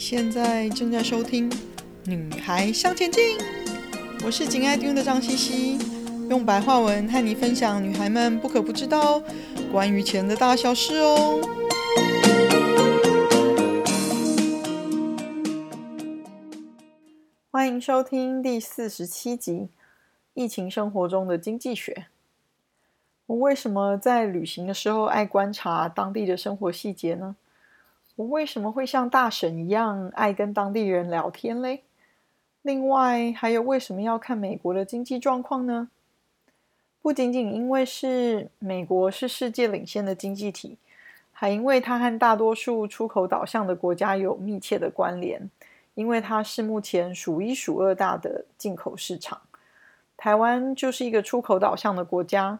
现在正在收听《女孩向前进》，我是紧爱听的张茜茜，用白话文和你分享女孩们不可不知道关于钱的大小事哦。欢迎收听第四十七集《疫情生活中的经济学》。我为什么在旅行的时候爱观察当地的生活细节呢？我为什么会像大婶一样爱跟当地人聊天嘞？另外，还有为什么要看美国的经济状况呢？不仅仅因为是美国是世界领先的经济体，还因为它和大多数出口导向的国家有密切的关联，因为它是目前数一数二大的进口市场。台湾就是一个出口导向的国家，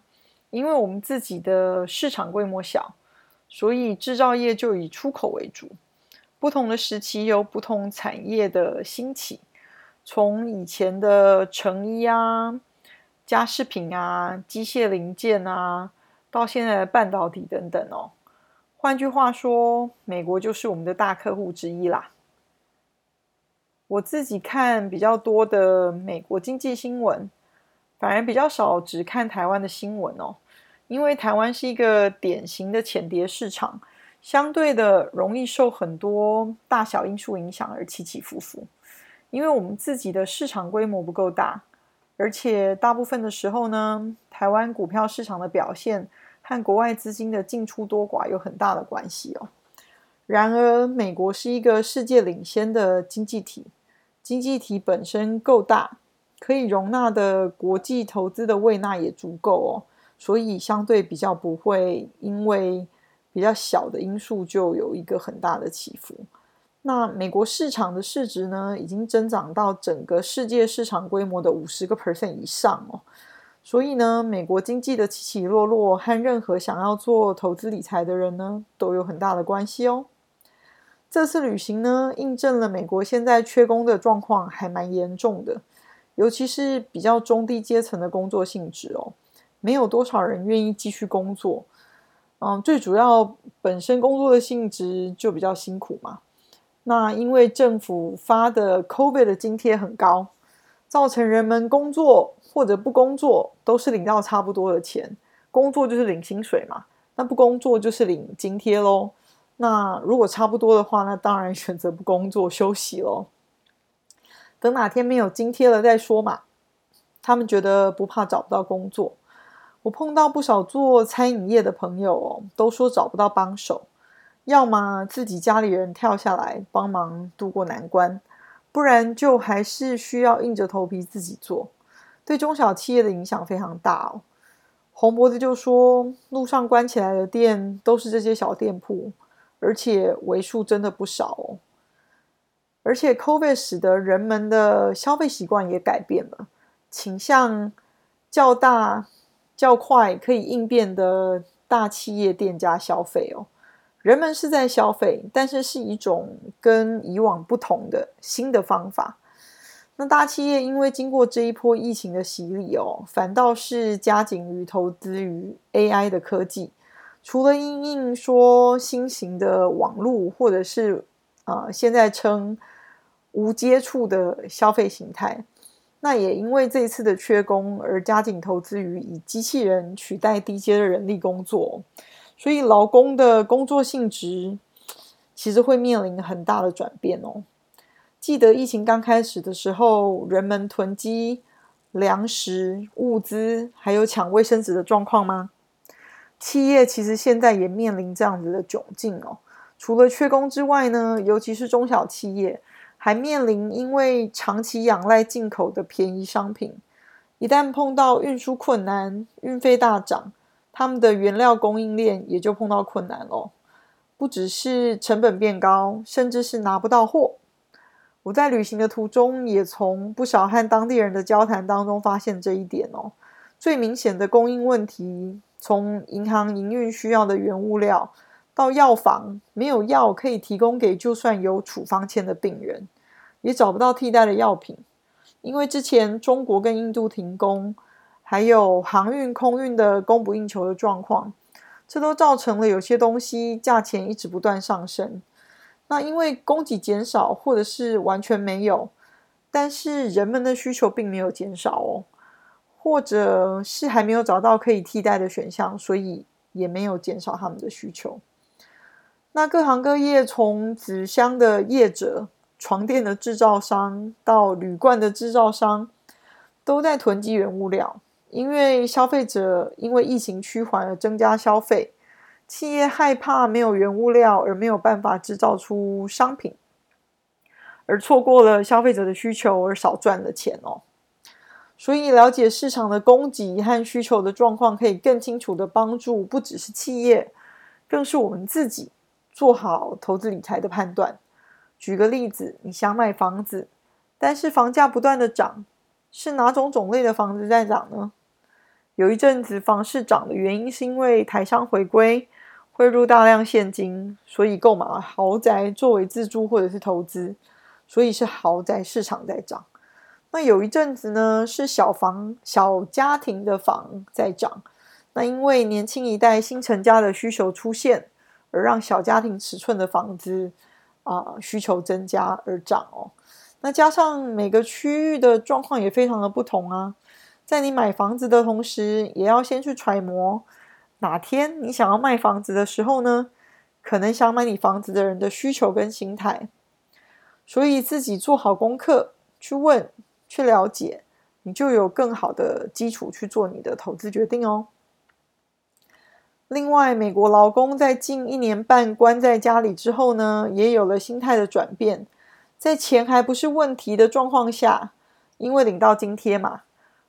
因为我们自己的市场规模小。所以制造业就以出口为主，不同的时期有不同产业的兴起，从以前的成衣啊、家饰品啊、机械零件啊，到现在的半导体等等哦。换句话说，美国就是我们的大客户之一啦。我自己看比较多的美国经济新闻，反而比较少只看台湾的新闻哦。因为台湾是一个典型的浅碟市场，相对的容易受很多大小因素影响而起起伏伏。因为我们自己的市场规模不够大，而且大部分的时候呢，台湾股票市场的表现和国外资金的进出多寡有很大的关系哦。然而，美国是一个世界领先的经济体，经济体本身够大，可以容纳的国际投资的位纳也足够哦。所以相对比较不会因为比较小的因素就有一个很大的起伏。那美国市场的市值呢，已经增长到整个世界市场规模的五十个 percent 以上哦。所以呢，美国经济的起起落落和任何想要做投资理财的人呢，都有很大的关系哦。这次旅行呢，印证了美国现在缺工的状况还蛮严重的，尤其是比较中低阶层的工作性质哦。没有多少人愿意继续工作，嗯，最主要本身工作的性质就比较辛苦嘛。那因为政府发的 COVID 的津贴很高，造成人们工作或者不工作都是领到差不多的钱。工作就是领薪水嘛，那不工作就是领津贴喽。那如果差不多的话，那当然选择不工作休息喽。等哪天没有津贴了再说嘛。他们觉得不怕找不到工作。我碰到不少做餐饮业的朋友哦，都说找不到帮手，要么自己家里人跳下来帮忙渡过难关，不然就还是需要硬着头皮自己做。对中小企业的影响非常大哦。红脖子就说，路上关起来的店都是这些小店铺，而且为数真的不少哦。而且 COVID 使得人们的消费习惯也改变了，倾向较大。较快可以应变的大企业店家消费哦，人们是在消费，但是是一种跟以往不同的新的方法。那大企业因为经过这一波疫情的洗礼哦，反倒是加紧于投资于 AI 的科技，除了因应说新型的网络，或者是啊、呃、现在称无接触的消费形态。那也因为这一次的缺工而加紧投资于以机器人取代低阶的人力工作，所以劳工的工作性质其实会面临很大的转变哦。记得疫情刚开始的时候，人们囤积粮食、物资，还有抢卫生纸的状况吗？企业其实现在也面临这样子的窘境哦。除了缺工之外呢，尤其是中小企业。还面临因为长期仰赖进口的便宜商品，一旦碰到运输困难、运费大涨，他们的原料供应链也就碰到困难咯。不只是成本变高，甚至是拿不到货。我在旅行的途中，也从不少和当地人的交谈当中发现这一点哦。最明显的供应问题，从银行营运需要的原物料。到药房没有药可以提供给，就算有处方签的病人，也找不到替代的药品，因为之前中国跟印度停工，还有航运、空运的供不应求的状况，这都造成了有些东西价钱一直不断上升。那因为供给减少，或者是完全没有，但是人们的需求并没有减少哦，或者是还没有找到可以替代的选项，所以也没有减少他们的需求。那各行各业，从纸箱的业者、床垫的制造商到铝罐的制造商，都在囤积原物料，因为消费者因为疫情趋缓而增加消费。企业害怕没有原物料而没有办法制造出商品，而错过了消费者的需求而少赚了钱哦。所以了解市场的供给和需求的状况，可以更清楚地帮助不只是企业，更是我们自己做好投资理财的判断。举个例子，你想买房子，但是房价不断的涨，是哪种种类的房子在涨呢？有一阵子房市涨的原因是因为台商回归。汇入大量现金，所以购买豪宅作为自住或者是投资，所以是豪宅市场在涨。那有一阵子呢，是小房小家庭的房在涨。那因为年轻一代新成家的需求出现，而让小家庭尺寸的房子啊、需求增加而涨哦。那加上每个区域的状况也非常的不同啊，在你买房子的同时，也要先去揣摩。哪天你想要卖房子的时候呢？可能想买你房子的人的需求跟心态，所以自己做好功课，去问、去了解，你就有更好的基础去做你的投资决定哦。另外，美国劳工在近一年半关在家里之后呢，也有了心态的转变，在钱还不是问题的状况下，因为领到津贴嘛。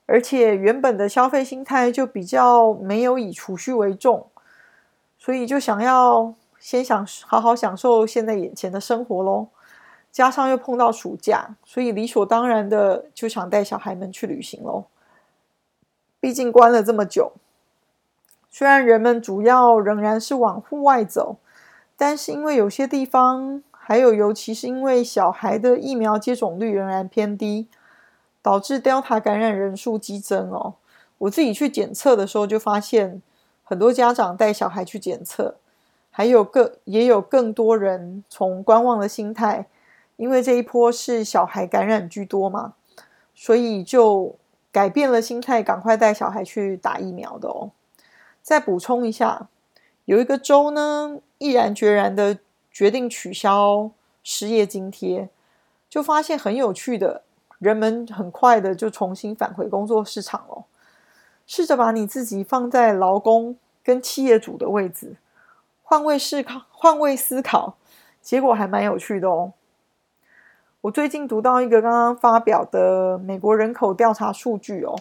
而且原本的消费心态就比较没有以储蓄为重，所以就想要先想好好享受现在眼前的生活喽。加上又碰到暑假，所以理所当然的就想带小孩们去旅行喽。毕竟关了这么久，虽然人们主要仍然是往户外走，但是因为有些地方，还有尤其是因为小孩的疫苗接种率仍然偏低。导致 Delta 感染人数激增哦。我自己去检测的时候，就发现很多家长带小孩去检测，还有更也有更多人从观望的心态，因为这一波是小孩感染居多嘛，所以就改变了心态，赶快带小孩去打疫苗的哦。再补充一下，有一个州呢，毅然决然的决定取消失业津贴，就发现很有趣的。人们很快的就重新返回工作市场哦。试着把你自己放在劳工跟企业主的位置，换位思考，换位思考，结果还蛮有趣的哦。我最近读到一个刚刚发表的美国人口调查数据哦，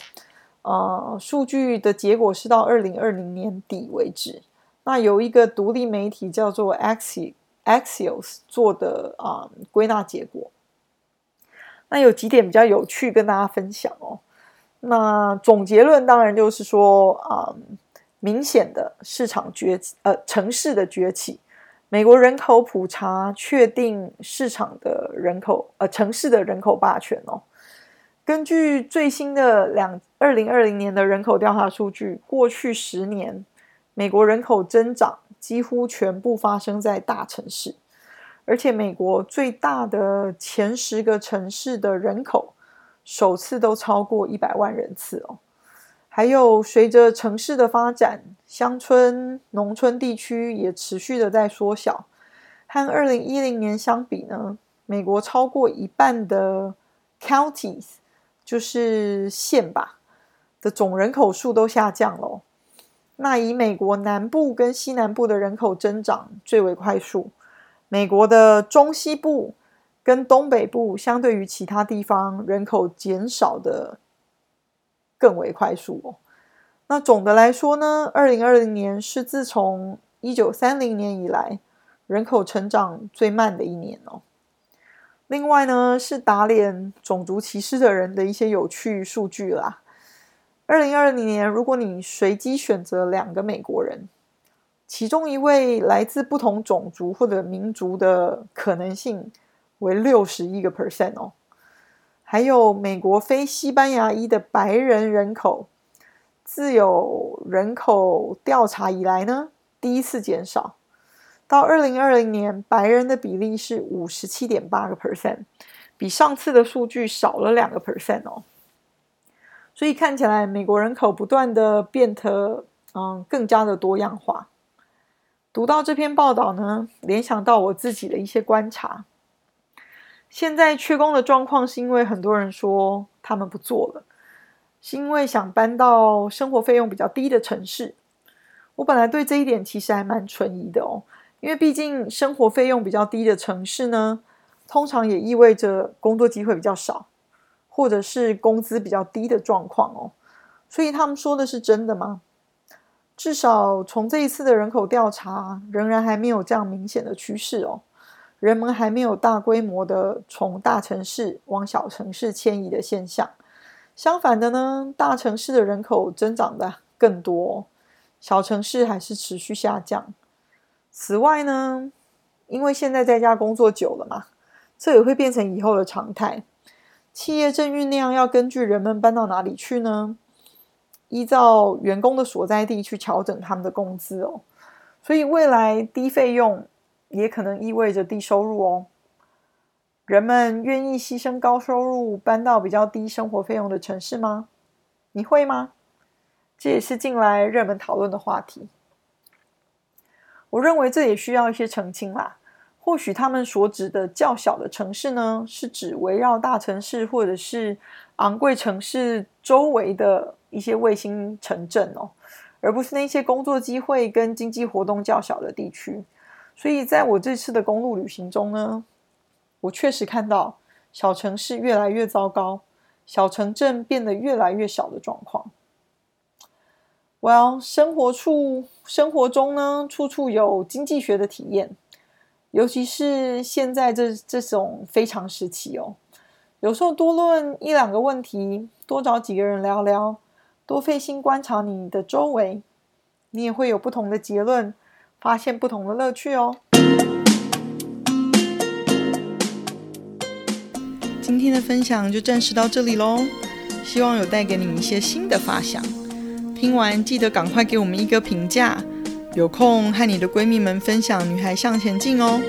呃，数据的结果是到二零二零年底为止。那有一个独立媒体叫做 Axios 做的啊，归纳结果。那有几点比较有趣，跟大家分享哦。那总结论当然就是说，啊、明显的市场崛，呃，城市的崛起。美国人口普查确定市场的人口，呃，城市的人口霸权哦。根据最新的两二零二零年的人口调查数据，过去十年，美国人口增长几乎全部发生在大城市。而且，美国最大的前十个城市的人口首次都超过一百万人次哦。还有，随着城市的发展，乡村、农村地区也持续的在缩小。和二零一零年相比呢，美国超过一半的 counties 就是县吧的总人口数都下降了。那以美国南部跟西南部的人口增长最为快速。美国的中西部跟东北部，相对于其他地方人口减少的更为快速哦。那总的来说呢，二零二零年是自从一九三零年以来人口成长最慢的一年哦。另外呢，是打脸种族歧视的人的一些有趣数据啦。二零二零年，如果你随机选择两个美国人。其中一位来自不同种族或者民族的可能性为六十一个 percent 哦，还有美国非西班牙裔的白人人口，自有人口调查以来呢，第一次减少。到二零二零年，白人的比例是五十七点八个 percent，比上次的数据少了两个 percent 哦。所以看起来，美国人口不断的变得嗯更加的多样化。读到这篇报道呢，联想到我自己的一些观察。现在缺工的状况是因为很多人说他们不做了，是因为想搬到生活费用比较低的城市。我本来对这一点其实还蛮存疑的哦，因为毕竟生活费用比较低的城市呢，通常也意味着工作机会比较少，或者是工资比较低的状况哦。所以他们说的是真的吗？至少从这一次的人口调查，仍然还没有这样明显的趋势哦。人们还没有大规模的从大城市往小城市迁移的现象。相反的呢，大城市的人口增长的更多，小城市还是持续下降。此外呢，因为现在在家工作久了嘛，这也会变成以后的常态。企业正酝酿要根据人们搬到哪里去呢？依照员工的所在地去调整他们的工资哦，所以未来低费用也可能意味着低收入哦。人们愿意牺牲高收入搬到比较低生活费用的城市吗？你会吗？这也是近来热门讨论的话题。我认为这也需要一些澄清啦。或许他们所指的较小的城市呢，是指围绕大城市或者是昂贵城市周围的一些卫星城镇哦，而不是那些工作机会跟经济活动较小的地区。所以在我这次的公路旅行中呢，我确实看到小城市越来越糟糕，小城镇变得越来越小的状况。Well，生活处生活中呢，处处有经济学的体验。尤其是现在这这种非常时期哦，有时候多论一两个问题，多找几个人聊聊，多费心观察你的周围，你也会有不同的结论，发现不同的乐趣哦。今天的分享就暂时到这里喽，希望有带给你一些新的发想。听完记得赶快给我们一个评价。有空和你的闺蜜们分享《女孩向前进》哦。